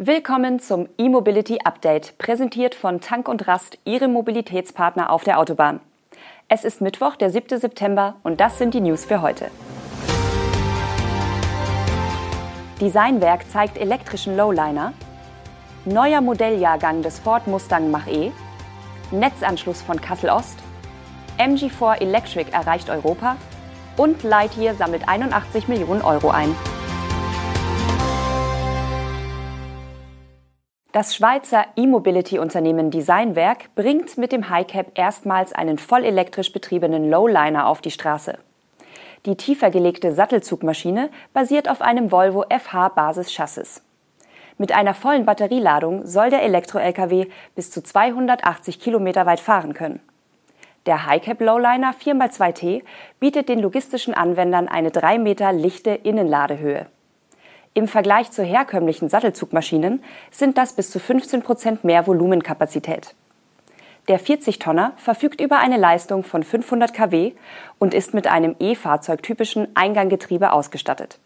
Willkommen zum E-Mobility Update, präsentiert von Tank und Rast, Ihrem Mobilitätspartner auf der Autobahn. Es ist Mittwoch, der 7. September und das sind die News für heute. Designwerk zeigt elektrischen Lowliner. Neuer Modelljahrgang des Ford Mustang Mach-E. Netzanschluss von Kassel Ost. MG4 Electric erreicht Europa. Und Lightyear sammelt 81 Millionen Euro ein. Das Schweizer E-Mobility-Unternehmen Designwerk bringt mit dem Highcap erstmals einen vollelektrisch betriebenen Lowliner auf die Straße. Die tiefer gelegte Sattelzugmaschine basiert auf einem Volvo FH-Basis-Chassis. Mit einer vollen Batterieladung soll der Elektro-LKW bis zu 280 Kilometer weit fahren können. Der Highcap Lowliner 4x2T bietet den logistischen Anwendern eine 3 Meter lichte Innenladehöhe. Im Vergleich zu herkömmlichen Sattelzugmaschinen sind das bis zu 15 Prozent mehr Volumenkapazität. Der 40-Tonner verfügt über eine Leistung von 500 kW und ist mit einem E-Fahrzeug-typischen Einganggetriebe ausgestattet.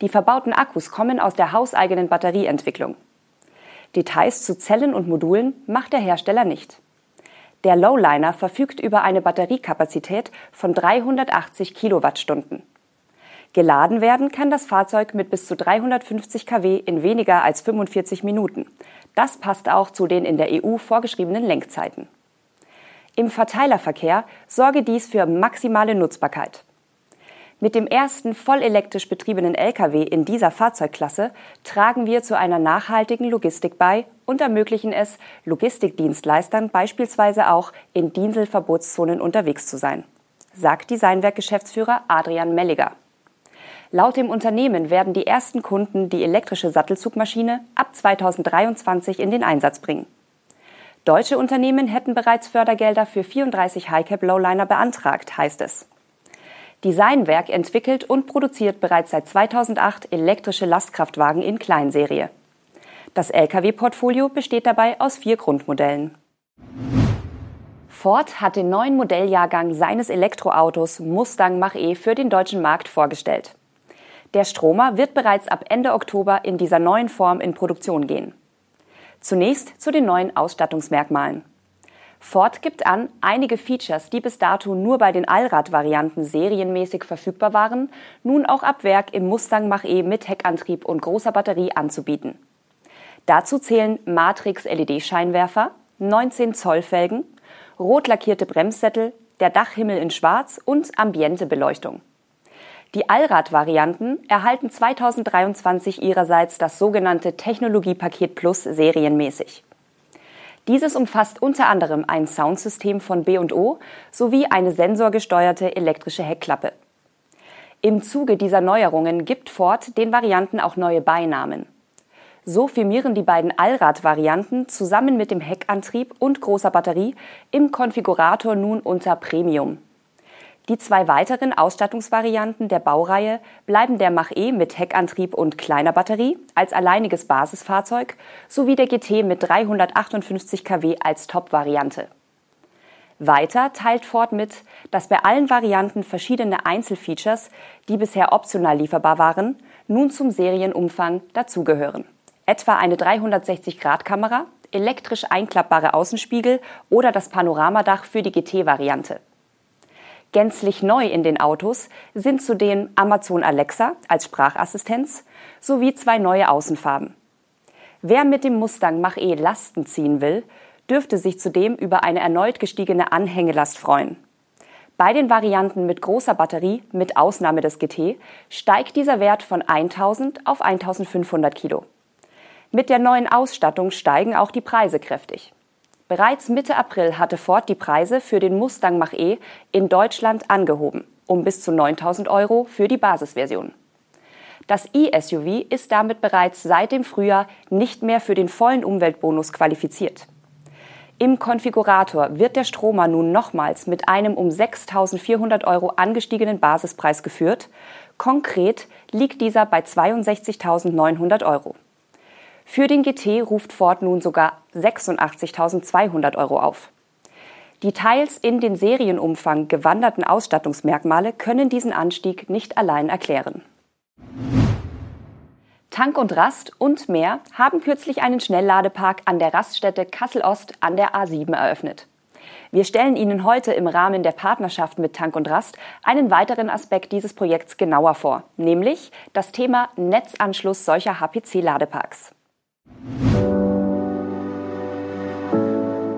Die verbauten Akkus kommen aus der hauseigenen Batterieentwicklung. Details zu Zellen und Modulen macht der Hersteller nicht. Der Lowliner verfügt über eine Batteriekapazität von 380 Kilowattstunden. Geladen werden kann das Fahrzeug mit bis zu 350 kW in weniger als 45 Minuten. Das passt auch zu den in der EU vorgeschriebenen Lenkzeiten. Im Verteilerverkehr sorge dies für maximale Nutzbarkeit. Mit dem ersten vollelektrisch betriebenen Lkw in dieser Fahrzeugklasse tragen wir zu einer nachhaltigen Logistik bei und ermöglichen es, Logistikdienstleistern beispielsweise auch in Dieselverbotszonen unterwegs zu sein, sagt Designwerk-Geschäftsführer Adrian Melliger. Laut dem Unternehmen werden die ersten Kunden die elektrische Sattelzugmaschine ab 2023 in den Einsatz bringen. Deutsche Unternehmen hätten bereits Fördergelder für 34 Highcap Lowliner beantragt, heißt es. Designwerk entwickelt und produziert bereits seit 2008 elektrische Lastkraftwagen in Kleinserie. Das Lkw-Portfolio besteht dabei aus vier Grundmodellen. Ford hat den neuen Modelljahrgang seines Elektroautos Mustang Mach-E für den deutschen Markt vorgestellt. Der Stromer wird bereits ab Ende Oktober in dieser neuen Form in Produktion gehen. Zunächst zu den neuen Ausstattungsmerkmalen. Ford gibt an, einige Features, die bis dato nur bei den Allradvarianten serienmäßig verfügbar waren, nun auch ab Werk im Mustang Mach-E mit Heckantrieb und großer Batterie anzubieten. Dazu zählen Matrix-LED-Scheinwerfer, 19 Zoll Felgen, rot lackierte Bremssättel, der Dachhimmel in Schwarz und Ambientebeleuchtung. Die Allrad-Varianten erhalten 2023 ihrerseits das sogenannte Technologiepaket Plus serienmäßig. Dieses umfasst unter anderem ein Soundsystem von B&O sowie eine sensorgesteuerte elektrische Heckklappe. Im Zuge dieser Neuerungen gibt Ford den Varianten auch neue Beinamen. So firmieren die beiden Allrad-Varianten zusammen mit dem Heckantrieb und großer Batterie im Konfigurator nun unter Premium. Die zwei weiteren Ausstattungsvarianten der Baureihe bleiben der Mach-E mit Heckantrieb und kleiner Batterie als alleiniges Basisfahrzeug sowie der GT mit 358 kW als Top-Variante. Weiter teilt Ford mit, dass bei allen Varianten verschiedene Einzelfeatures, die bisher optional lieferbar waren, nun zum Serienumfang dazugehören. Etwa eine 360-Grad-Kamera, elektrisch einklappbare Außenspiegel oder das Panoramadach für die GT-Variante. Gänzlich neu in den Autos sind zudem Amazon Alexa als Sprachassistenz sowie zwei neue Außenfarben. Wer mit dem Mustang Mach-E Lasten ziehen will, dürfte sich zudem über eine erneut gestiegene Anhängelast freuen. Bei den Varianten mit großer Batterie, mit Ausnahme des GT, steigt dieser Wert von 1000 auf 1500 Kilo. Mit der neuen Ausstattung steigen auch die Preise kräftig. Bereits Mitte April hatte Ford die Preise für den Mustang Mach-E in Deutschland angehoben, um bis zu 9000 Euro für die Basisversion. Das e-SUV ist damit bereits seit dem Frühjahr nicht mehr für den vollen Umweltbonus qualifiziert. Im Konfigurator wird der Stromer nun nochmals mit einem um 6.400 Euro angestiegenen Basispreis geführt. Konkret liegt dieser bei 62.900 Euro. Für den GT ruft Ford nun sogar 86.200 Euro auf. Die teils in den Serienumfang gewanderten Ausstattungsmerkmale können diesen Anstieg nicht allein erklären. Tank und Rast und mehr haben kürzlich einen Schnellladepark an der Raststätte Kassel-Ost an der A7 eröffnet. Wir stellen Ihnen heute im Rahmen der Partnerschaft mit Tank und Rast einen weiteren Aspekt dieses Projekts genauer vor, nämlich das Thema Netzanschluss solcher HPC-Ladeparks.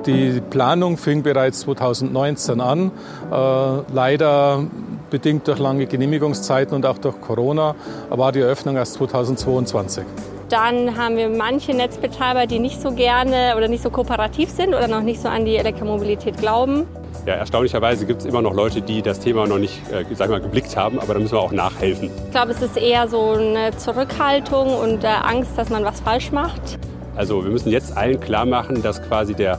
Die Planung fing bereits 2019 an. Äh, leider bedingt durch lange Genehmigungszeiten und auch durch Corona war die Eröffnung erst 2022. Dann haben wir manche Netzbetreiber, die nicht so gerne oder nicht so kooperativ sind oder noch nicht so an die Elektromobilität glauben. Ja, erstaunlicherweise gibt es immer noch Leute, die das Thema noch nicht äh, sag mal, geblickt haben, aber da müssen wir auch nachhelfen. Ich glaube, es ist eher so eine Zurückhaltung und äh, Angst, dass man was falsch macht. Also wir müssen jetzt allen klar machen, dass quasi der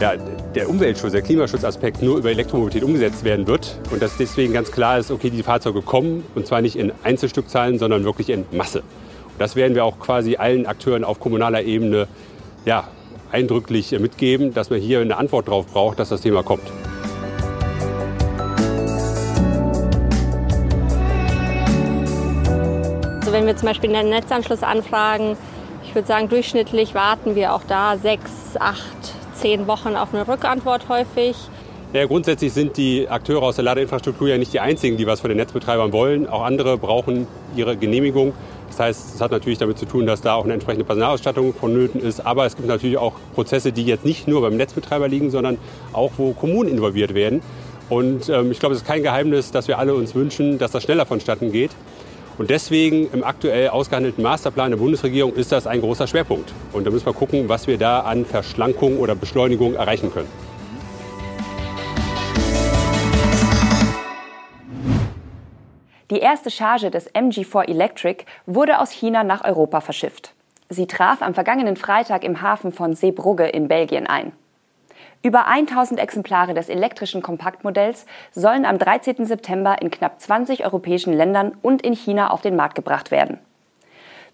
ja, der Umweltschutz, der Klimaschutzaspekt nur über Elektromobilität umgesetzt werden wird und dass deswegen ganz klar ist, okay, die Fahrzeuge kommen und zwar nicht in Einzelstückzahlen, sondern wirklich in Masse. Und das werden wir auch quasi allen Akteuren auf kommunaler Ebene ja, eindrücklich mitgeben, dass man hier eine Antwort darauf braucht, dass das Thema kommt. Also wenn wir zum Beispiel einen Netzanschluss anfragen, ich würde sagen, durchschnittlich warten wir auch da sechs, acht zehn Wochen auf eine Rückantwort häufig. Ja, grundsätzlich sind die Akteure aus der Ladeinfrastruktur ja nicht die einzigen, die was von den Netzbetreibern wollen. Auch andere brauchen ihre Genehmigung. Das heißt, es hat natürlich damit zu tun, dass da auch eine entsprechende Personalausstattung vonnöten ist. Aber es gibt natürlich auch Prozesse, die jetzt nicht nur beim Netzbetreiber liegen, sondern auch, wo Kommunen involviert werden. Und ähm, ich glaube, es ist kein Geheimnis, dass wir alle uns wünschen, dass das schneller vonstatten geht. Und deswegen im aktuell ausgehandelten Masterplan der Bundesregierung ist das ein großer Schwerpunkt. Und da müssen wir gucken, was wir da an Verschlankung oder Beschleunigung erreichen können. Die erste Charge des MG4 Electric wurde aus China nach Europa verschifft. Sie traf am vergangenen Freitag im Hafen von Seebrugge in Belgien ein. Über 1000 Exemplare des elektrischen Kompaktmodells sollen am 13. September in knapp 20 europäischen Ländern und in China auf den Markt gebracht werden.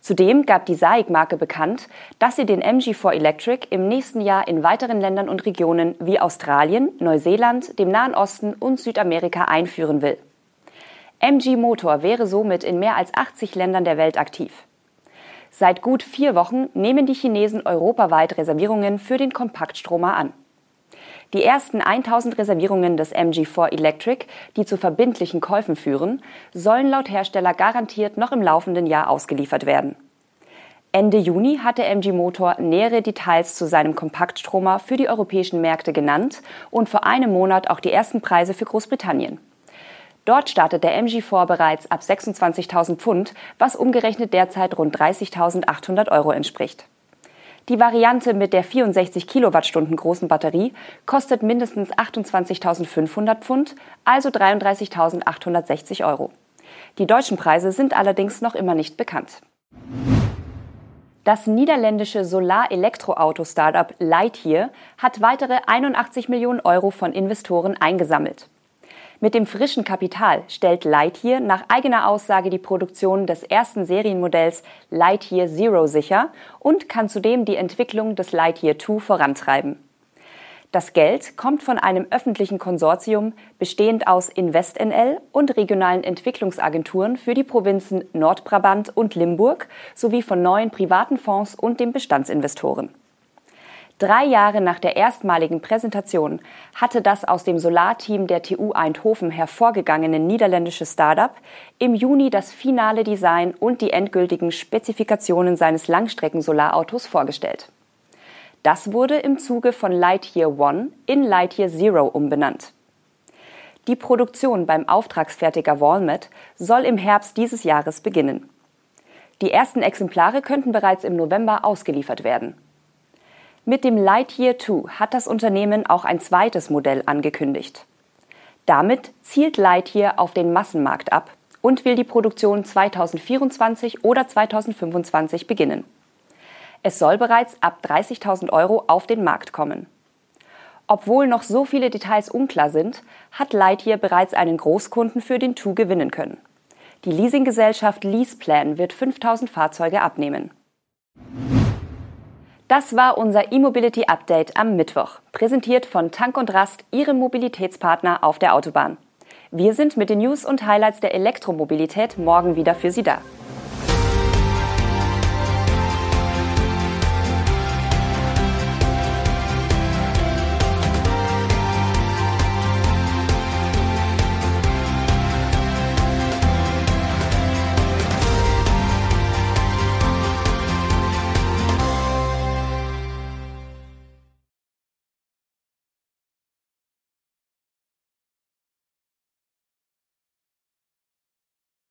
Zudem gab die SAIC-Marke bekannt, dass sie den MG4 Electric im nächsten Jahr in weiteren Ländern und Regionen wie Australien, Neuseeland, dem Nahen Osten und Südamerika einführen will. MG Motor wäre somit in mehr als 80 Ländern der Welt aktiv. Seit gut vier Wochen nehmen die Chinesen europaweit Reservierungen für den Kompaktstromer an. Die ersten 1000 Reservierungen des MG4 Electric, die zu verbindlichen Käufen führen, sollen laut Hersteller garantiert noch im laufenden Jahr ausgeliefert werden. Ende Juni hatte MG Motor nähere Details zu seinem Kompaktstromer für die europäischen Märkte genannt und vor einem Monat auch die ersten Preise für Großbritannien. Dort startet der MG4 bereits ab 26.000 Pfund, was umgerechnet derzeit rund 30.800 Euro entspricht. Die Variante mit der 64 Kilowattstunden großen Batterie kostet mindestens 28.500 Pfund, also 33.860 Euro. Die deutschen Preise sind allerdings noch immer nicht bekannt. Das niederländische Solar-Elektroauto-Startup Lightyear hat weitere 81 Millionen Euro von Investoren eingesammelt. Mit dem frischen Kapital stellt Lightyear nach eigener Aussage die Produktion des ersten Serienmodells Lightyear Zero sicher und kann zudem die Entwicklung des Lightyear 2 vorantreiben. Das Geld kommt von einem öffentlichen Konsortium bestehend aus InvestNL und regionalen Entwicklungsagenturen für die Provinzen Nordbrabant und Limburg sowie von neuen privaten Fonds und den Bestandsinvestoren. Drei Jahre nach der erstmaligen Präsentation hatte das aus dem Solarteam der TU Eindhoven hervorgegangene niederländische Startup im Juni das finale Design und die endgültigen Spezifikationen seines Langstrecken-Solarautos vorgestellt. Das wurde im Zuge von Lightyear One in Lightyear Zero umbenannt. Die Produktion beim Auftragsfertiger Walmart soll im Herbst dieses Jahres beginnen. Die ersten Exemplare könnten bereits im November ausgeliefert werden. Mit dem Lightyear 2 hat das Unternehmen auch ein zweites Modell angekündigt. Damit zielt Lightyear auf den Massenmarkt ab und will die Produktion 2024 oder 2025 beginnen. Es soll bereits ab 30.000 Euro auf den Markt kommen. Obwohl noch so viele Details unklar sind, hat Lightyear bereits einen Großkunden für den 2 gewinnen können. Die Leasinggesellschaft Leaseplan wird 5000 Fahrzeuge abnehmen. Das war unser E-Mobility Update am Mittwoch, präsentiert von Tank und Rast, Ihrem Mobilitätspartner auf der Autobahn. Wir sind mit den News und Highlights der Elektromobilität morgen wieder für Sie da.